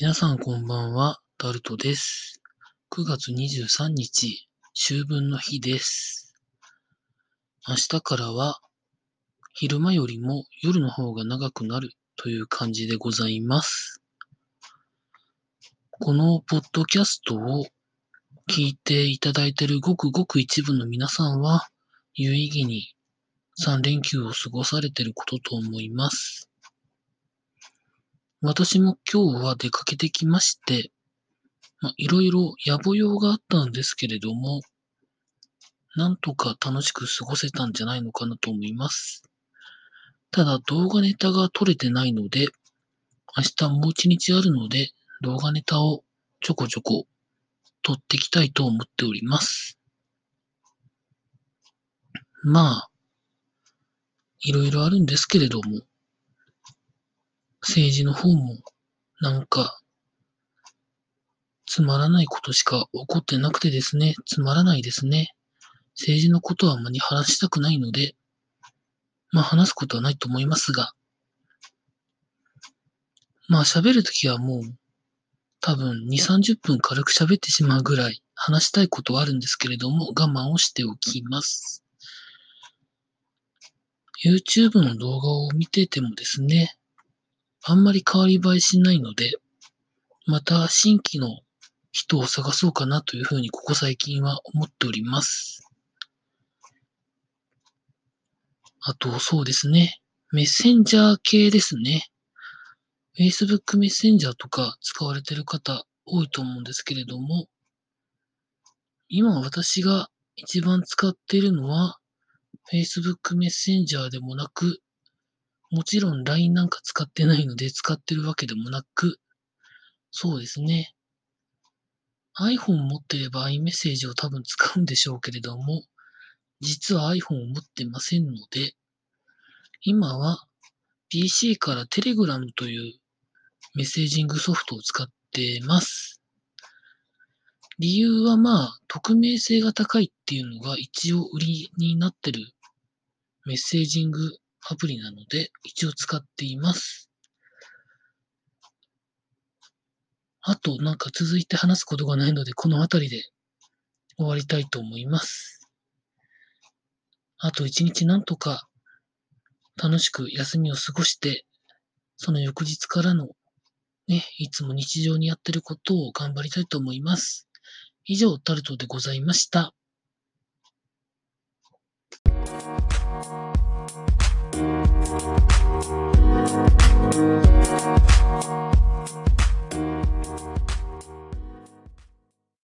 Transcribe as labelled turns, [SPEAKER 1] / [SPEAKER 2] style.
[SPEAKER 1] 皆さんこんばんは、タルトです。9月23日、秋分の日です。明日からは、昼間よりも夜の方が長くなるという感じでございます。このポッドキャストを聞いていただいているごくごく一部の皆さんは、有意義に3連休を過ごされていることと思います。私も今日は出かけてきまして、ま、いろいろ野暮用があったんですけれども、なんとか楽しく過ごせたんじゃないのかなと思います。ただ動画ネタが撮れてないので、明日もう一日あるので動画ネタをちょこちょこ撮っていきたいと思っております。まあ、いろいろあるんですけれども、政治の方も、なんか、つまらないことしか起こってなくてですね、つまらないですね。政治のことはあまり話したくないので、まあ話すことはないと思いますが、まあ喋るときはもう、多分2、30分軽く喋ってしまうぐらい話したいことはあるんですけれども、我慢をしておきます。YouTube の動画を見ててもですね、あんまり変わり映えしないので、また新規の人を探そうかなというふうにここ最近は思っております。あと、そうですね。メッセンジャー系ですね。Facebook メッセンジャーとか使われてる方多いと思うんですけれども、今私が一番使っているのは Facebook メッセンジャーでもなくもちろん LINE なんか使ってないので使ってるわけでもなく、そうですね。iPhone 持ってれば iMessage を多分使うんでしょうけれども、実は iPhone を持ってませんので、今は PC から Telegram というメッセージングソフトを使ってます。理由はまあ、匿名性が高いっていうのが一応売りになってるメッセージングアプリなので、一応使っています。あと、なんか続いて話すことがないので、この辺りで終わりたいと思います。あと一日なんとか楽しく休みを過ごして、その翌日からのね、いつも日常にやってることを頑張りたいと思います。以上、タルトでございました。